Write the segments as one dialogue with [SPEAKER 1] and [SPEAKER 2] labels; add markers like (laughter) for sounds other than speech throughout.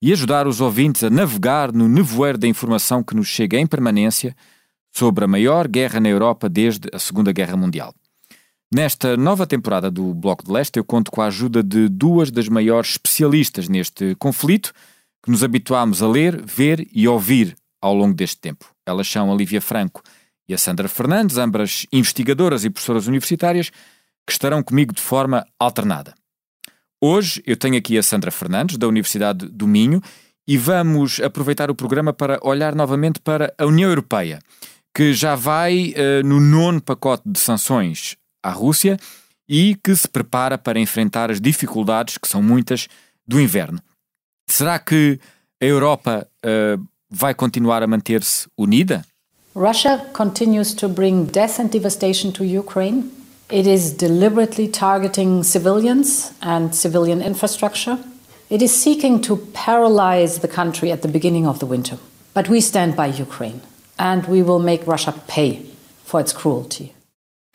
[SPEAKER 1] e ajudar os ouvintes a navegar no nevoeiro da informação que nos chega em permanência sobre a maior guerra na Europa desde a Segunda Guerra Mundial. Nesta nova temporada do Bloco de Leste, eu conto com a ajuda de duas das maiores especialistas neste conflito que nos habituámos a ler, ver e ouvir ao longo deste tempo. Elas são a Lívia Franco e a Sandra Fernandes, ambas investigadoras e professoras universitárias, que estarão comigo de forma alternada. Hoje eu tenho aqui a Sandra Fernandes, da Universidade do Minho, e vamos aproveitar o programa para olhar novamente para a União Europeia, que já vai uh, no nono pacote de sanções à Rússia e que se prepara para enfrentar as dificuldades, que são muitas, do inverno. Será que a Europa uh, vai continuar a manter-se unida?
[SPEAKER 2] Russia continues to bring death and devastation to Ukraine. It is deliberately targeting civilians and civilian infrastructure. It is seeking to paralyze the country at the beginning of the winter. But we stand by Ukraine and we will make Russia pay for its cruelty.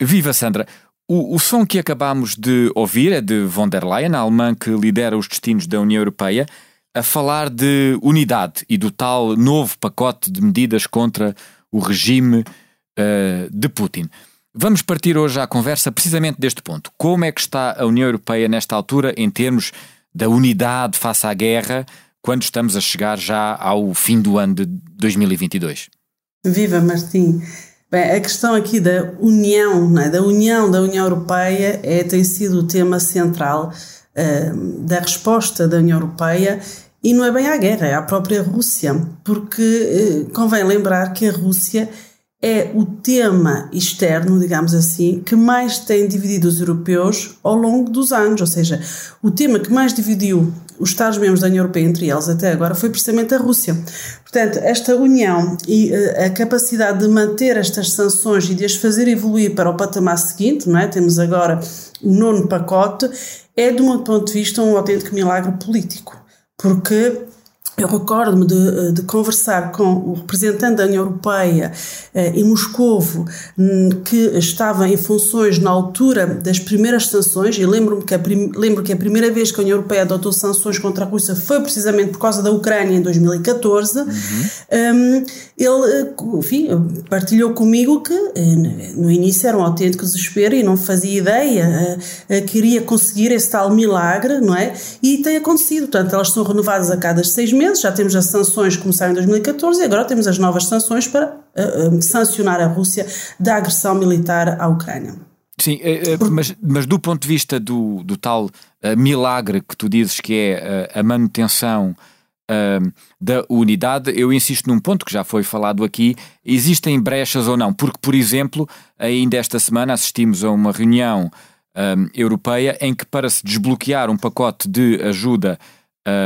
[SPEAKER 1] Viva Sandra! O, o, som que acabamos de ouvir é de von der Leyen, a alemã que lidera os destinos da União Europeia, a falar de unidade e do tal novo pacote de medidas contra o regime uh, de Putin. Vamos partir hoje à conversa precisamente deste ponto. Como é que está a União Europeia nesta altura em termos da unidade face à guerra, quando estamos a chegar já ao fim do ano de 2022?
[SPEAKER 3] Viva Martim! Bem, a questão aqui da união, é? da união da União Europeia é, tem sido o tema central uh, da resposta da União Europeia e não é bem à guerra, é à própria Rússia, porque uh, convém lembrar que a Rússia é o tema externo, digamos assim, que mais tem dividido os europeus ao longo dos anos, ou seja, o tema que mais dividiu os Estados-membros da União Europeia entre eles até agora foi precisamente a Rússia. Portanto, esta união e uh, a capacidade de manter estas sanções e de as fazer evoluir para o patamar seguinte, não é? temos agora o nono pacote, é, do meu ponto de vista, um autêntico milagre político, porque eu recordo-me de, eh, de, conversar com o representante da União Europeia eh, em Moscovo, hum, que estava em funções na altura das primeiras sanções, e lembro-me que, a lembro que a primeira vez que a União Europeia adotou sanções contra a Rússia foi precisamente por causa da Ucrânia em 2014. Uhum. Um, ele, eh, enfim, partilhou comigo que no início era um autêntico desespero e não fazia ideia, queria conseguir esse tal milagre, não é? E tem acontecido, portanto, elas são renovadas a cada seis meses já temos as sanções que começaram em 2014 e agora temos as novas sanções para uh, uh, sancionar a Rússia da agressão militar à Ucrânia.
[SPEAKER 1] Sim, mas, mas, do ponto de vista do, do tal milagre que tu dizes que é a manutenção da unidade, eu insisto num ponto que já foi falado aqui: existem brechas ou não? Porque, por exemplo, ainda esta semana assistimos a uma reunião europeia em que, para se desbloquear um pacote de ajuda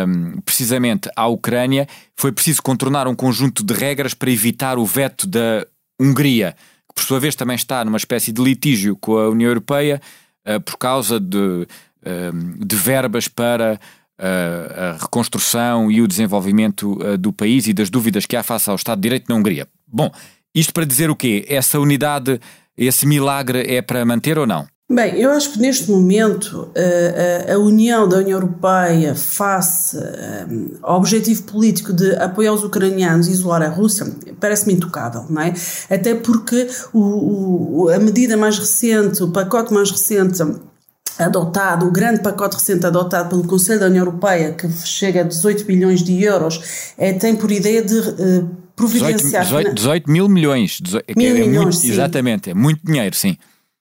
[SPEAKER 1] um, precisamente à Ucrânia, foi preciso contornar um conjunto de regras para evitar o veto da Hungria, que por sua vez também está numa espécie de litígio com a União Europeia uh, por causa de, uh, de verbas para uh, a reconstrução e o desenvolvimento do país e das dúvidas que há face ao Estado de Direito na Hungria. Bom, isto para dizer o quê? Essa unidade, esse milagre é para manter ou não?
[SPEAKER 3] Bem, eu acho que neste momento a, a, a União da União Europeia face ao objetivo político de apoiar os ucranianos e isolar a Rússia parece-me intocável, não é? Até porque o, o, a medida mais recente, o pacote mais recente adotado, o grande pacote recente adotado pelo Conselho da União Europeia, que chega a 18 bilhões de euros, é, tem por ideia de providenciar.
[SPEAKER 1] 18, 18, 18 mil milhões. 18,
[SPEAKER 3] Mil
[SPEAKER 1] é, é
[SPEAKER 3] milhões,
[SPEAKER 1] muito. Exatamente, é muito dinheiro, sim.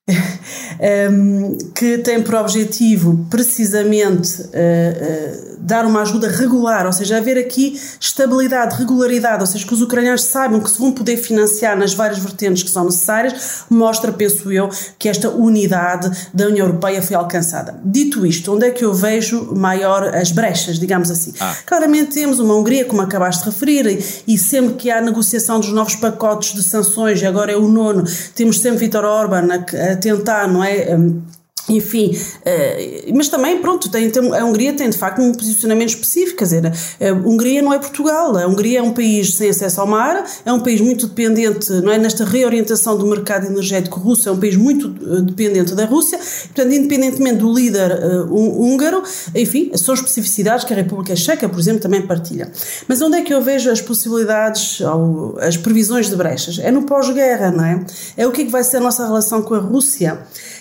[SPEAKER 3] Um, que tem por objetivo precisamente uh, uh, dar uma ajuda regular, ou seja, haver aqui estabilidade, regularidade, ou seja, que os ucranianos saibam que se vão poder financiar nas várias vertentes que são necessárias, mostra, penso eu, que esta unidade da União Europeia foi alcançada. Dito isto, onde é que eu vejo maior as brechas, digamos assim?
[SPEAKER 1] Ah.
[SPEAKER 3] Claramente temos uma Hungria, como acabaste de referir, e, sempre que há negociação dos novos pacotes de sanções, e agora é o nono, temos sempre Vítor Orban a, a tentar, não é? Um, enfim, uh, mas também, pronto, tem, tem, a Hungria tem de facto um posicionamento específico, quer dizer, a Hungria não é Portugal, a Hungria é um país sem acesso ao mar, é um país muito dependente, não é, nesta reorientação do mercado energético russo, é um país muito uh, dependente da Rússia, portanto, independentemente do líder uh, húngaro, enfim, são especificidades que a República Checa, por exemplo, também partilha. Mas onde é que eu vejo as possibilidades, ou as previsões de brechas? É no pós-guerra, não é? É o que é que vai ser a nossa relação com a Rússia.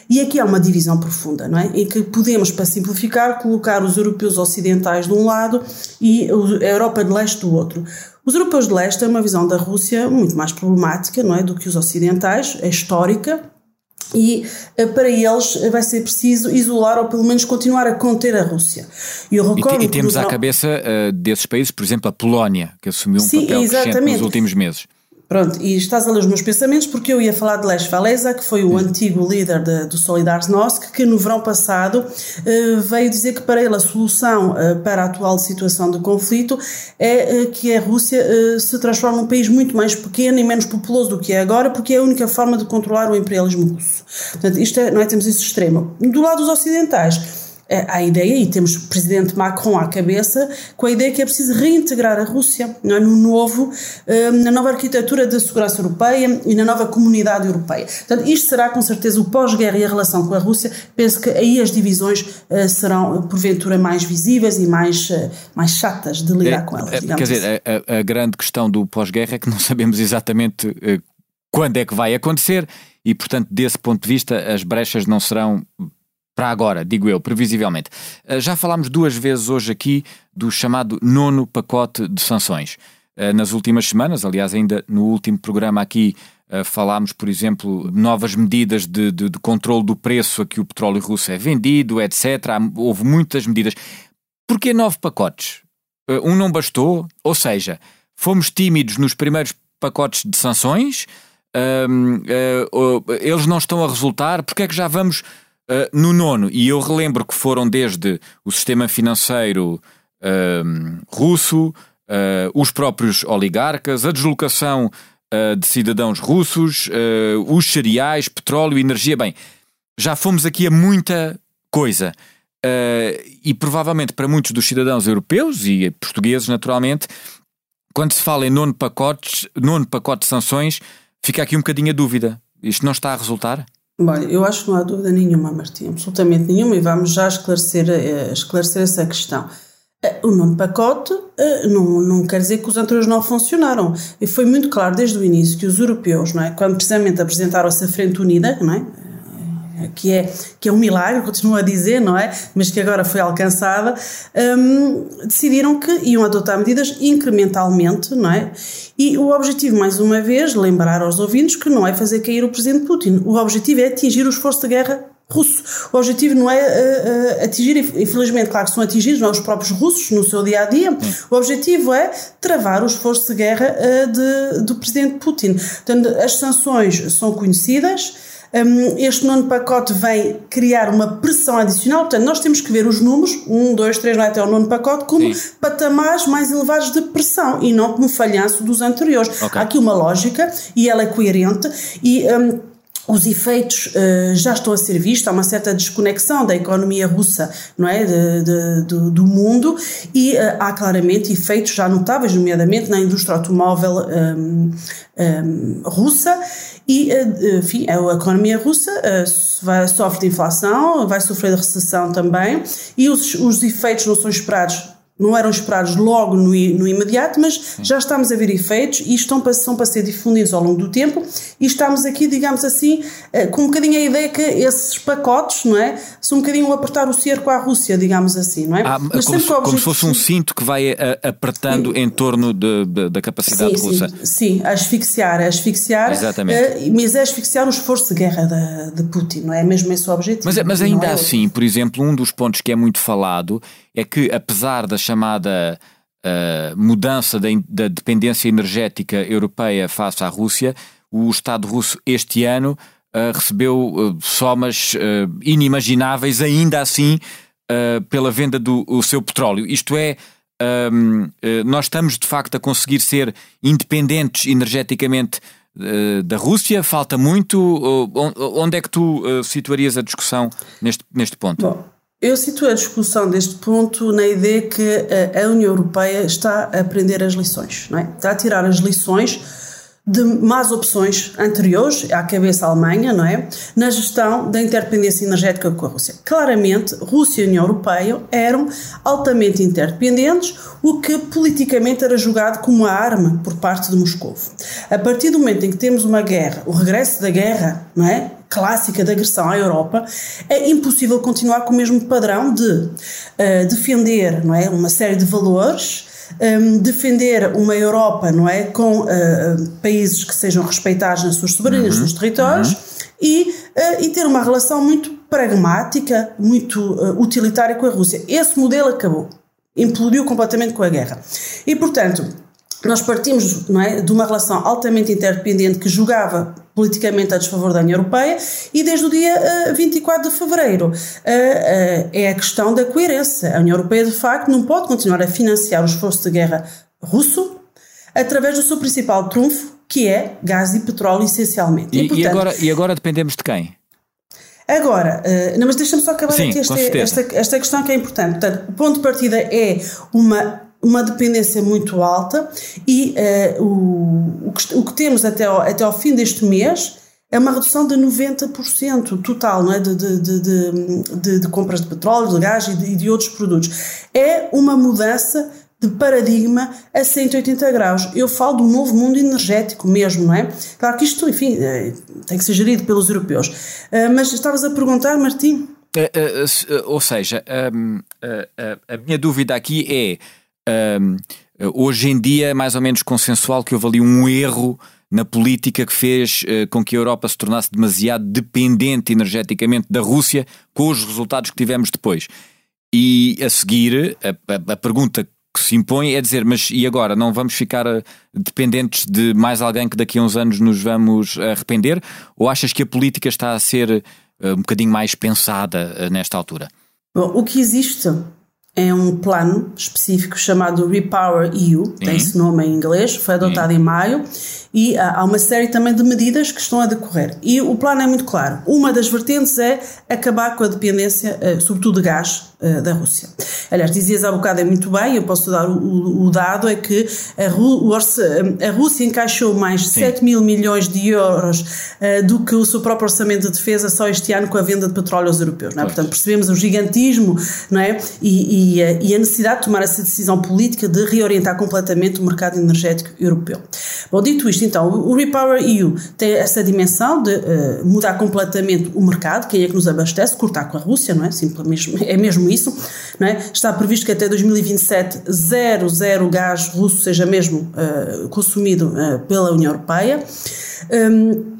[SPEAKER 3] E aqui há uma divisão profunda, não é? Em que podemos, para simplificar, colocar os europeus ocidentais de um lado e a Europa de leste do outro. Os europeus de leste têm uma visão da Rússia muito mais problemática, não é? Do que os ocidentais, é histórica, e para eles vai ser preciso isolar ou pelo menos continuar a conter a Rússia.
[SPEAKER 1] E, eu recordo e, e temos à cabeça uh, desses países, por exemplo, a Polónia, que assumiu um Sim, papel exatamente. crescente nos últimos meses.
[SPEAKER 3] Pronto, e estás a ler os meus pensamentos porque eu ia falar de Lech Walesa, que foi o antigo líder de, do Solidarnosc, que no verão passado uh, veio dizer que para ele a solução uh, para a atual situação de conflito é uh, que a Rússia se transforme num país muito mais pequeno e menos populoso do que é agora, porque é a única forma de controlar o imperialismo russo. Portanto, isto é, não é, temos esse extremo. Do lado dos ocidentais, a ideia, e temos o presidente Macron à cabeça, com a ideia que é preciso reintegrar a Rússia é, no novo, na nova arquitetura da segurança europeia e na nova comunidade europeia. Portanto, isto será com certeza o pós-guerra e a relação com a Rússia. Penso que aí as divisões serão, porventura, mais visíveis e mais, mais chatas de lidar
[SPEAKER 1] é,
[SPEAKER 3] com elas.
[SPEAKER 1] É, quer
[SPEAKER 3] assim.
[SPEAKER 1] dizer, a, a, grande questão do pós-guerra é que não (laughs) sabemos exatamente quando é que vai acontecer e, portanto, desse ponto de vista, as brechas não serão para agora, digo eu, previsivelmente. Eh, já falámos duas vezes hoje aqui do chamado nono pacote de sanções. Eh, nas últimas semanas, aliás, ainda no último programa aqui, eh, falámos, por exemplo, novas medidas de, de, de controle do preço a que o petróleo russo é vendido, etc. Houve muitas medidas. Porquê nove pacotes? Um não bastou? Ou seja, fomos tímidos nos primeiros pacotes de sanções, eles não estão a resultar, porque é que já vamos Uh, no nono, e eu relembro que foram desde o sistema financeiro uh, russo, uh, os próprios oligarcas, a deslocação de cidadãos russos, os cereais, petróleo, energia. Bem, já fomos aqui a muita coisa. e provavelmente para muitos dos cidadãos europeus e portugueses, naturalmente, quando se fala em nono, pacotes, nono pacote de sanções, fica aqui um bocadinho a dúvida. Isto não está a resultar?
[SPEAKER 3] Bom, eu acho que não há dúvida nenhuma, Martim, absolutamente nenhuma, e vamos já esclarecer, uh, esclarecer essa questão. Uh, o nono pacote uh, não, não quer dizer que os anteriores não funcionaram. E foi muito claro desde o início que os europeus, não é, quando precisamente apresentaram-se à Frente Unida, não é, que é, que é um milagre, continuo a dizer, não é? Mas que agora foi alcançada, um, decidiram que iam adotar medidas incrementalmente, não é? E o objetivo, mais uma vez, lembrar aos ouvintes que não é fazer cair o presidente Putin. O objetivo é atingir o esforço de guerra russo. O objetivo não é uh, uh, atingir, infelizmente, claro que são atingidos, não é os próprios russos no seu dia a dia. O objetivo é travar o esforço de guerra uh, de, do presidente Putin. Portanto, as sanções são conhecidas. Um, este nono pacote vem criar uma pressão adicional, portanto, nós temos que ver os números, um, dois, três, não é até o nono pacote, como Sim. patamares mais elevados de pressão e não como falhanço dos anteriores. Okay. Há aqui uma lógica e ela é coerente e. Um, os efeitos uh, já estão a ser vistos, há uma certa desconexão da economia russa não é, de, de, do, do, mundo e uh, há claramente efeitos já notáveis, nomeadamente na indústria automóvel um, um, russa e, uh, enfim, a economia russa sofre de inflação, vai sofrer de recessão também e os, os efeitos não são esperados não eram esperados logo no, no imediato, mas já estamos a ver efeitos e estão para, são para ser difundidos ao longo do tempo e estamos aqui, digamos assim, eh, com um bocadinho a ideia que esses pacotes, não é? São um bocadinho apertar o cerco à Rússia, digamos assim, não é?
[SPEAKER 1] Ah, mas como, se, como se fosse um cinto que vai eh, apertando sim. em torno de, de, da capacidade
[SPEAKER 3] sim,
[SPEAKER 1] russa.
[SPEAKER 3] Sim, sim, asfixiar, asfixiar,
[SPEAKER 1] Exatamente.
[SPEAKER 3] Uh, mas é asfixiar o esforço de guerra de, de Putin, não é? Mesmo esse o objetivo.
[SPEAKER 1] Mas, mas ainda é assim, por exemplo, um dos pontos que é muito falado é que, apesar da chamada uh, mudança da, da, dependência energética europeia face à Rússia, o Estado russo este ano uh, recebeu uh, somas inimagináveis, ainda assim, pela venda do seu petróleo. Isto é. Um, nós estamos de facto a conseguir ser independentes energeticamente da Rússia? Falta muito? Onde é que tu situarias a discussão neste, neste ponto?
[SPEAKER 3] Bom, eu situo a discussão deste ponto na ideia que a União Europeia está a aprender as lições, não é? Está a tirar as lições de más opções anteriores, à cabeça a Alemanha, não é? Na gestão da interdependência energética com a Rússia. Claramente, Rússia e União Europeia eram altamente interdependentes, o que politicamente era julgado como uma arma por parte de Moscou. A partir do momento em que temos uma guerra, o regresso da guerra, não é? Clássica de agressão à Europa, é impossível continuar com o mesmo padrão de uh, defender não é, uma série de valores, um, ehm, defender uma Europa não é, com uh, países que sejam respeitados nas suas soberanias, uhum. nos seus territórios, uhum. e, uh, e ter uma relação muito pragmática, muito utilitária com a Rússia. Esse modelo acabou. Implodiu completamente com a guerra. E, portanto, nós partimos não é, de uma relação altamente interdependente que julgava politicamente a desfavor da União Europeia e desde o dia uh, 24 de fevereiro uh, uh, é a questão da coerência. A União Europeia, de facto, não pode continuar a financiar o esforço de guerra russo através do seu principal trunfo, que é gás e petróleo, essencialmente.
[SPEAKER 1] E, e, portanto, e agora, e agora dependemos de quem?
[SPEAKER 3] Agora, não, mas deixa-me só acabar
[SPEAKER 1] Sim,
[SPEAKER 3] aqui esta, esta, esta, questão que é importante. Portanto, o ponto de partida é uma uma dependência muito alta e uh, o, o, que, o que temos até ao, até ao fim deste mês é uma redução de 90% total não é? de, de, de, de, compras de petróleo, de gás e de, de outros produtos. É uma mudança de paradigma a 180 graus. Eu falo do novo mundo energético mesmo, não é? Claro que isto, enfim, eh, tem que ser gerido pelos europeus. Eh, mas estavas a perguntar, Martim?
[SPEAKER 1] ou seja, hum, a minha dúvida aqui é um, hoje em dia é mais ou menos consensual que houve ali um erro na política que fez uh, com que a Europa se tornasse demasiado dependente energeticamente da Rússia, com os resultados que tivemos depois. E a seguir, a, a, a pergunta que se impõe é dizer, mas e agora? Não vamos ficar eh, dependentes de mais alguém que daqui a uns anos nos vamos arrepender? Ou achas que a política está a ser um bocadinho mais pensada nesta altura?
[SPEAKER 3] Bom, o que existe é um plano específico chamado Repower EU, Sim. tem esse nome em inglês, foi adotado Sim. em maio, e há uma série também de medidas que estão a decorrer. E o plano é muito claro. Uma das vertentes é acabar com a dependência, eh, sobretudo de gás, eh, da Rússia. Aliás, dizias há bocado é muito bem, eu posso dar o, o dado, é que a, Rú, a, Rússia encaixou mais de 7 mil milhões de euros uh, do que o seu próprio orçamento de defesa só este ano com a venda de petróleo aos europeus. Não é? Portanto, percebemos o gigantismo não é? E, e, e, a necessidade de tomar essa decisão política de reorientar completamente o mercado energético europeu. Bom, dito isto, então, o Repower EU tem essa dimensão de uh, mudar completamente o mercado, quem é que nos abastece, cortar com a Rússia, não é? Simplesmente, é mesmo isso. É? Está previsto que até 2027 zero, zero gás russo seja mesmo uh, consumido uh, pela União Europeia. Um,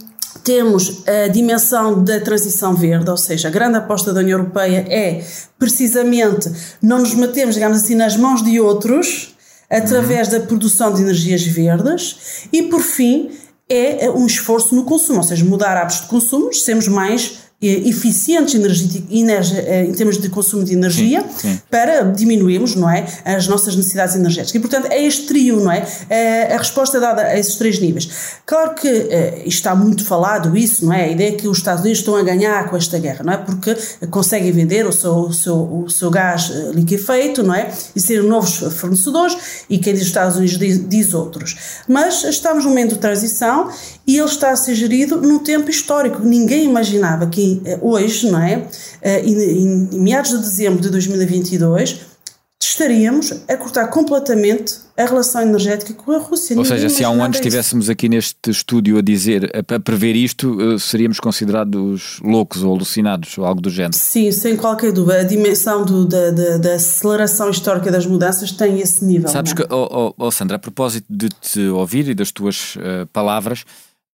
[SPEAKER 3] temos a dimensão da transição verde, ou seja, a grande aposta da União Europeia é precisamente não nos metemos, digamos assim, nas mãos de outros através uhum. da produção de energias verdes e, por fim, é um esforço no consumo, ou seja, mudar hábitos de consumo, sermos mais eh, eficientes eh, em termos de consumo de energia sim, sim. para diminuirmos não é, as nossas necessidades energéticas. E, portanto, é este trio, não é? é a resposta dada a esses três níveis. Claro que uh, está muito falado isso, não é? A ideia é que os Estados Unidos estão a ganhar com esta guerra, não é? Porque conseguem vender o seu, o seu, o seu gás liquefeito, não é? E ser novos fornecedores, e quem diz os Estados Unidos diz, diz outros. Mas estamos num momento de transição e ele está a ser gerido num tempo histórico. Ninguém imaginava que eh, hoje, não é? Eh, em, em meados de dezembro de 2022, estaríamos a cortar completamente a relação energética com a Rússia.
[SPEAKER 1] Ou seja, se há um ano estivéssemos aqui neste estúdio a dizer, a prever isto, eh, seríamos considerados loucos ou alucinados ou algo do género.
[SPEAKER 3] Sim, sem qualquer dúvida. A dimensão do, da, da, da, aceleração histórica das mudanças tem esse nível.
[SPEAKER 1] Sabes não? É? que, oh, oh, Sandra, a propósito de te ouvir e das tuas uh, palavras,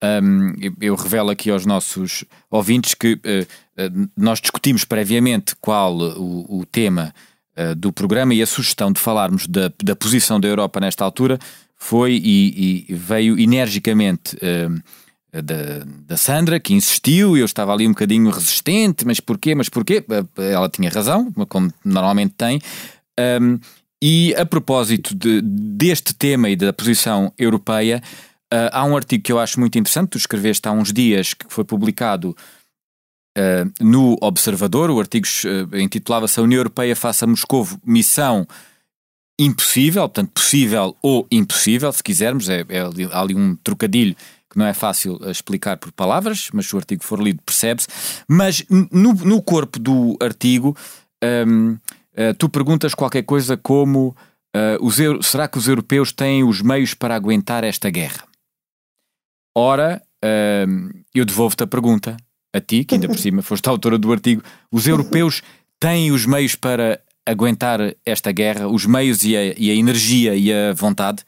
[SPEAKER 1] um, eu revelo aqui aos nossos ouvintes que uh, uh, nós discutimos previamente qual o, o tema uh, do programa e a sugestão de falarmos da, da posição da Europa nesta altura foi e, e veio energicamente da, da, Sandra, que insistiu, eu estava ali um bocadinho resistente, mas porquê, mas porquê? Ela tinha razão, como normalmente tem. Um, e a propósito de, deste tema e da posição europeia, Uh, há um artigo que eu acho muito interessante, tu escreveste há uns dias, que foi publicado uh, no Observador. O artigo uh, intitulava-se A União Europeia face a Moscou, missão impossível, portanto, possível ou impossível, se quisermos. É, é, há ali um trocadilho que não é fácil explicar por palavras, mas se o artigo for lido, percebe-se. Mas no, no, corpo do artigo, um, tu perguntas qualquer coisa como. Uh, será que os europeus têm os meios para aguentar esta guerra? Ora, uh, eu devolvo-te a pergunta, a ti, que ainda por cima foste a autora do artigo: os europeus têm os meios para aguentar esta guerra, os meios e a, e a energia e a vontade?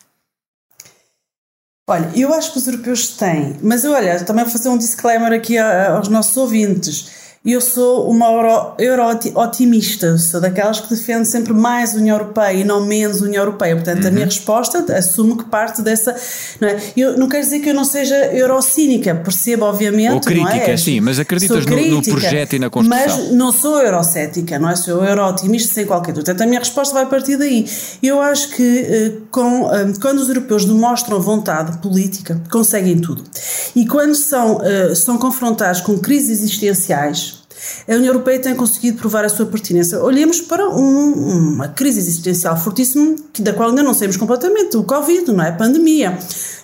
[SPEAKER 3] Olha, eu acho que os europeus têm, mas olha, também vou fazer um disclaimer aqui aos nossos ouvintes eu sou uma euro-otimista, sou daquelas que defende sempre mais União Europeia e não menos União Europeia. Portanto, uhum. a minha uhum. resposta assumo que parte dessa. Não, é? eu, não quero dizer que eu não seja eurocínica, percebo, obviamente. Ou
[SPEAKER 1] crítica,
[SPEAKER 3] é?
[SPEAKER 1] sim, mas acreditas no, no, projeto e na construção.
[SPEAKER 3] Mas não sou eurocética, não é? Sou euro-otimista sem qualquer dúvida. Portanto, a minha resposta vai partir daí. Eu acho que eh, com, eh, quando os europeus demonstram vontade política, conseguem tudo. E quando são, eh, são confrontados com crises existenciais, a União Europeia tem conseguido provar a sua pertinência. Olhemos para um, uma crise existencial fortíssima, da qual ainda não saímos completamente, o Covid, não é? A pandemia.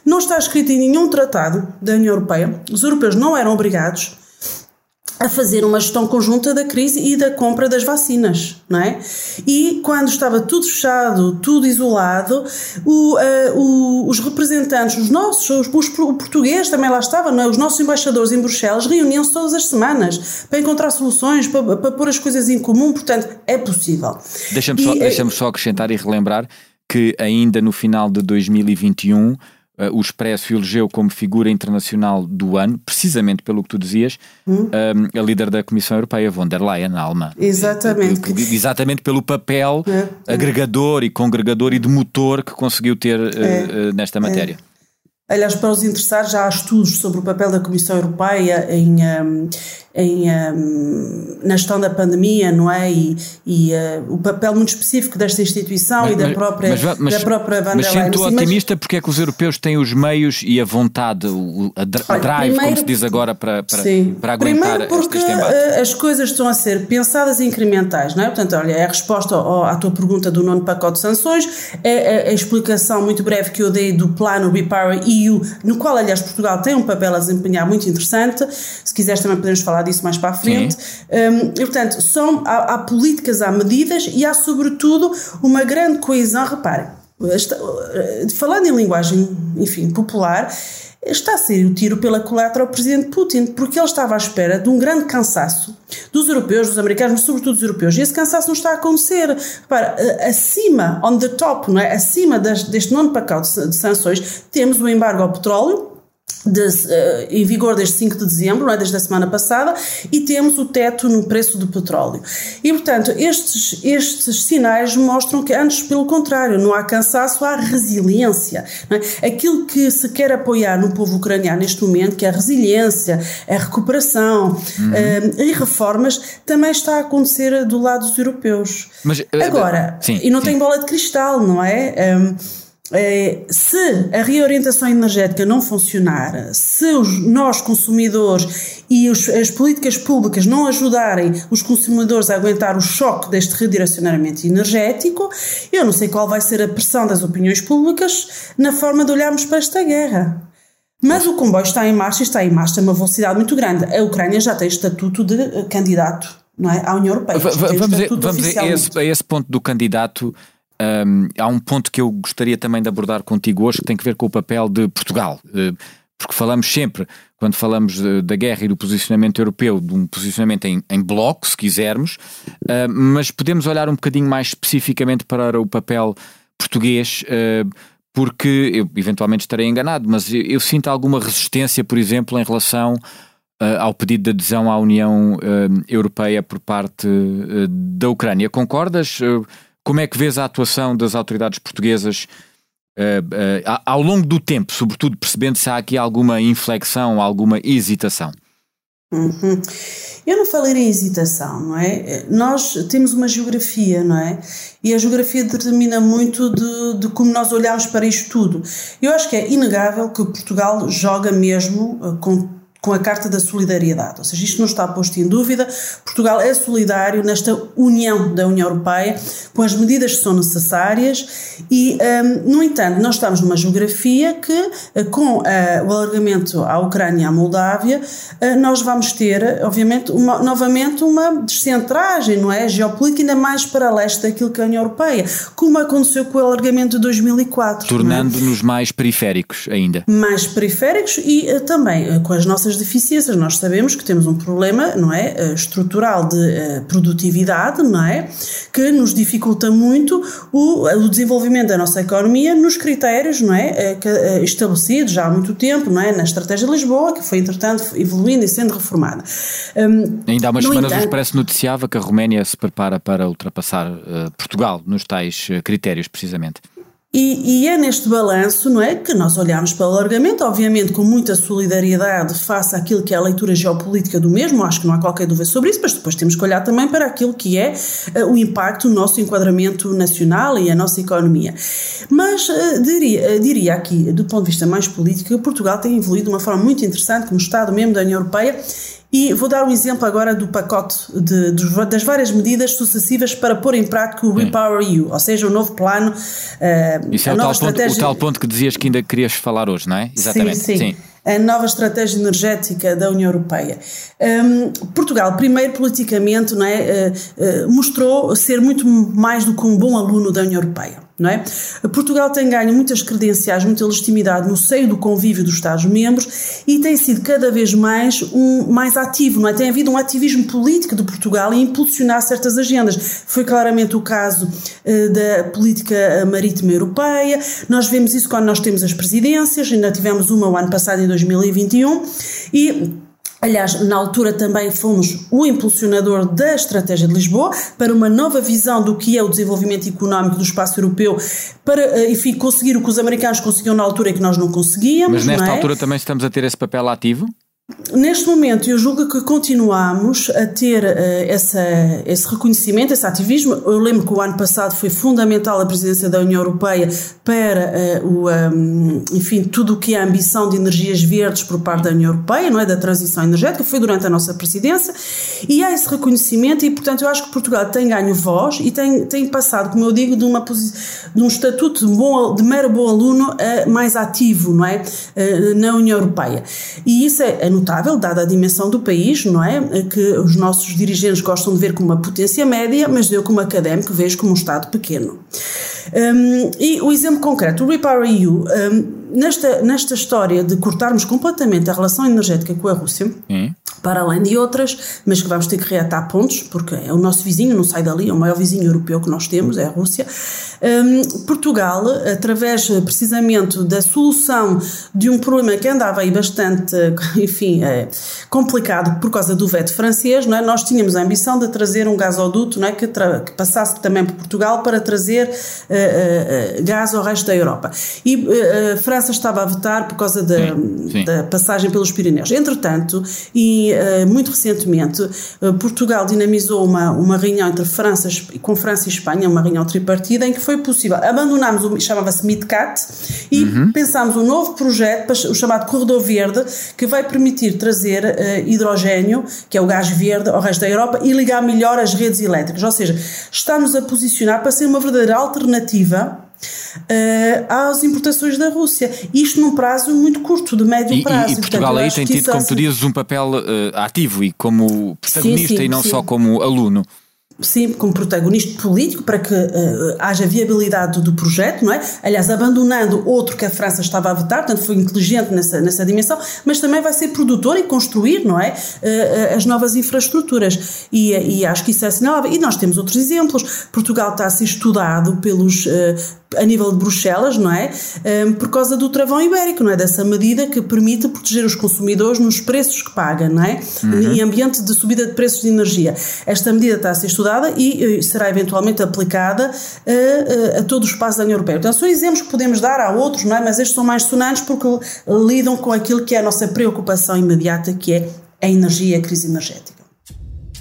[SPEAKER 3] Não está escrito em nenhum tratado da União Europeia, os europeus não eram obrigados a fazer uma gestão conjunta da crise e da compra das vacinas, não é? E quando estava tudo fechado, tudo isolado, o, uh, o, os representantes, os nossos, os, os, o português também lá estava, não é? os nossos embaixadores em Bruxelas reuniam-se todas as semanas para encontrar soluções, para, para pôr as coisas em comum, portanto, é possível.
[SPEAKER 1] Deixa-me só, deixa só acrescentar e relembrar que ainda no final de 2021 Uh, o Expresso elegeu como figura internacional do ano, precisamente pelo que tu dizias, hum? um, a líder da Comissão Europeia, von der Leyen, alemã.
[SPEAKER 3] Exatamente.
[SPEAKER 1] Exatamente pelo papel é, é. agregador e congregador e de motor que conseguiu ter uh, uh, nesta matéria.
[SPEAKER 3] Aliás, para os interessados, já há estudos sobre o papel da Comissão Europeia em, um, em, um, na gestão da pandemia, não é? E, e uh, o papel muito específico desta instituição mas, e da própria, mas, mas, da própria Van
[SPEAKER 1] Mas sendo otimista porque é que os europeus têm os meios e a vontade, o, a, drive, primeiro, como se diz agora, para, para, para aguentar
[SPEAKER 3] primeiro porque
[SPEAKER 1] este?
[SPEAKER 3] Eh, as coisas estão a ser pensadas incrementais, não é? Portanto, olha, é a resposta ao, à tua pergunta do nono pacote de sanções, é a, a explicação muito breve que eu dei do plano Repower EU, no qual, aliás, Portugal tem um papel a desempenhar muito interessante. Se quiseres também podemos falar disso mais para a frente. Um, e, portanto, são, há, há, políticas, há medidas e há, sobretudo, uma grande coesão. Reparem, falando em linguagem, enfim, popular, está a sair o tiro pela culatra ao presidente Putin, porque ele estava à espera de um grande cansaço dos europeus, dos americanos, mas sobretudo dos europeus. E esse cansaço não está a acontecer. Repara, acima, on the top, não é? acima das, deste nono pacote de sanções, temos o embargo ao petróleo, de, uh, em vigor desde 5 de dezembro, não é? desde a semana passada, e temos o teto no preço do petróleo. E, portanto, estes, estes sinais mostram que, antes, pelo contrário, não há cansaço, há resiliência. É? Aquilo que se quer apoiar no povo ucraniano neste momento, que é a resiliência, a recuperação uhum. uh, e reformas, também está a acontecer do lado dos europeus. Mas, uh, Agora, sim, e não sim. tem bola de cristal, não é? Um, é, se a reorientação energética não funcionar, se os, nós consumidores e os, as políticas públicas não ajudarem os consumidores a aguentar o choque deste redirecionamento energético, eu não sei qual vai ser a pressão das opiniões públicas na forma de olharmos para esta guerra. Mas o comboio está em marcha e está em marcha a uma velocidade muito grande. A Ucrânia já tem estatuto de candidato não é? à União Europeia.
[SPEAKER 1] vamos, vamos a, esse, a esse ponto do candidato Um, há um ponto que eu gostaria também de abordar contigo hoje que tem que ver com o papel de Portugal. Uh, porque falamos sempre, quando falamos de, da guerra e do posicionamento europeu, de um posicionamento em, em bloco, se quisermos, uh, mas podemos olhar um bocadinho mais especificamente para o papel português, uh, porque eu eventualmente estarei enganado, mas eu, eu, sinto alguma resistência, por exemplo, em relação uh, ao pedido de adesão à União Europeia por parte da Ucrânia. Concordas? Como é que vês a atuação das autoridades portuguesas? Uh, uh, ao longo do tempo, sobretudo percebendo se há aqui alguma inflexão, alguma hesitação?
[SPEAKER 3] Uhum. Eu não falei em hesitação, não é? Nós temos uma geografia, não é? E a geografia determina muito de, de, como nós olhamos para isto tudo. Eu acho que é inegável que Portugal joga mesmo uh, com com a Carta da Solidariedade. Ou seja, isto não está posto em dúvida. Portugal é solidário nesta união da União Europeia, com as medidas que são necessárias e, um, no entanto, nós estamos numa geografia que, eh, com uh, o alargamento à Ucrânia e à Moldávia, uh, nós vamos ter, obviamente, uma, novamente uma descentragem, não é? Geopolítica ainda mais para leste daquilo que é a União Europeia, como aconteceu com o alargamento de 2004.
[SPEAKER 1] É? Tornando-nos é? mais periféricos ainda.
[SPEAKER 3] Mais periféricos e uh, também com as nossas deficiências. Nós sabemos que temos um problema, não é, eh, estrutural de uh, produtividade, não é, que nos dificulta muito o, o, desenvolvimento da nossa economia nos critérios, não é, uh, uh, estabelecidos já há muito tempo, não é, na estratégia de Lisboa, que foi entretanto evoluindo e sendo reformada.
[SPEAKER 1] Um, Ainda há umas semanas entanto, o Expresso noticiava que a Roménia se prepara para ultrapassar Portugal nos tais critérios, precisamente.
[SPEAKER 3] E, e, é neste balanço, não é, que nós olhamos para o alargamento, obviamente com muita solidariedade face àquilo que é a leitura geopolítica do mesmo, acho que não há qualquer dúvida sobre isso, mas depois temos que olhar também para aquilo que é uh, o impacto do nosso enquadramento nacional e a nossa economia. Mas uh, diria, uh, diria aqui, do ponto de vista mais político, que Portugal tem evoluído de uma forma muito interessante como Estado membro da União Europeia e vou dar um exemplo agora do pacote de, de, das várias medidas sucessivas para pôr em prática o Repower EU, ou seja, o novo plano.
[SPEAKER 1] Uh, Isso é o tal, estratégia... ponto, o tal ponto que dizias que ainda querias falar hoje, não é?
[SPEAKER 3] Exatamente. sim. sim. sim a nova estratégia energética da União Europeia. Um, Portugal, primeiro politicamente, não é, uh, uh, mostrou ser muito mais do que um bom aluno da União Europeia não é? Portugal tem ganho muitas credenciais, muita legitimidade no seio do convívio dos Estados-membros e tem sido cada vez mais um mais ativo, não é? Tem havido um ativismo político de Portugal em impulsionar certas agendas. Foi claramente o caso uh, da política marítima europeia. Nós vemos isso quando nós temos as presidências, ainda tivemos uma o ano passado em 2021 e Aliás, na altura também fomos o impulsionador da Estratégia de Lisboa para uma nova visão do que é o desenvolvimento económico do espaço europeu, para, eh, enfim, conseguir o que os americanos conseguiam na altura e que nós não conseguíamos.
[SPEAKER 1] Mas nesta
[SPEAKER 3] é?
[SPEAKER 1] altura também estamos a ter esse papel ativo?
[SPEAKER 3] Neste momento, eu julgo que continuamos a ter uh, essa, esse reconhecimento, esse ativismo. Eu lembro que o ano passado foi fundamental a presidência da União Europeia para uh, o, um, enfim, tudo o que é a ambição de energias verdes por parte da União Europeia, não é, da transição energética, foi durante a nossa presidência, e há esse reconhecimento e, portanto, eu acho que Portugal tem ganho voz e tem, tem passado, como eu digo, de, uma, de um estatuto de, bom, de mero bom aluno a mais ativo, não é, uh, na União Europeia. E isso é notável, dada a dimensão do país, não é? Que os nossos dirigentes gostam de ver como uma potência média, mas eu, como académico, vejo como um Estado pequeno. Um, e o exemplo concreto, o Repower EU, um, nesta, nesta história de cortarmos completamente a relação energética com a Rússia, hum. Para além de outras, mas que vamos ter que reatar pontos, porque é o nosso vizinho, não sai dali, é o maior vizinho europeu que nós temos, é a Rússia. Um, Portugal, através precisamente da solução de um problema que andava aí bastante, (laughs) enfim, é, complicado por causa do veto francês, não é? nós tínhamos a ambição de trazer um gasoduto não é? que, que passasse também por Portugal para trazer uh, uh, gás ao resto da Europa. E uh, a França estava a vetar por causa da, sim, sim. da passagem pelos Pirineus. Entretanto, e muito recentemente, Portugal dinamizou uma, uma reunião entre França, com França e Espanha, uma reunião tripartida, em que foi possível abandonarmos o chamava-se MidCat e uhum. pensámos um novo projeto, o chamado Corredor Verde, que vai permitir trazer uh, hidrogênio, que é o gás verde, ao resto da Europa e ligar melhor as redes elétricas. Ou seja, está-nos a posicionar para ser uma verdadeira alternativa Uh, às importações da Rússia. Isto num prazo muito curto, de médio prazo.
[SPEAKER 1] E, e Portugal Portanto, aí tem tido, como tu dizes, um papel uh, ativo e como protagonista sim, sim, e não sim. só como aluno.
[SPEAKER 3] sim, como protagonista político para que uh, haja viabilidade do projeto, não é? Aliás, abandonando outro que a França estava a vetar, portanto foi inteligente nessa, nessa dimensão, mas também vai ser produtor e construir, não é? Uh, as novas infraestruturas. E, e acho que isso é assinalável. E nós temos outros exemplos. Portugal está a ser estudado pelos uh, a nível de Bruxelas, não é? Por causa do travão ibérico, não é? Dessa medida que permite proteger os consumidores nos preços que pagam, não é? Uhum. Em ambiente de subida de preços de energia. Esta medida está a ser estudada e será eventualmente aplicada a, a, a todo o espaço da União Europeia. Então, são exemplos que podemos dar a outros, não é? Mas estes são mais sonantes porque lidam com aquilo que é a nossa preocupação imediata, que é a energia e a crise energética.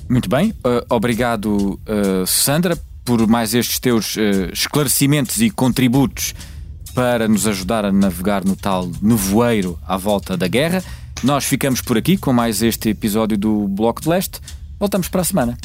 [SPEAKER 1] Muito bem, uh, obrigado, uh, Sandra por mais estes teus uh, esclarecimentos e contributos para nos ajudar a navegar no tal nevoeiro à volta da guerra. Nós ficamos por aqui com mais este episódio do Bloco de Leste. Voltamos para a semana.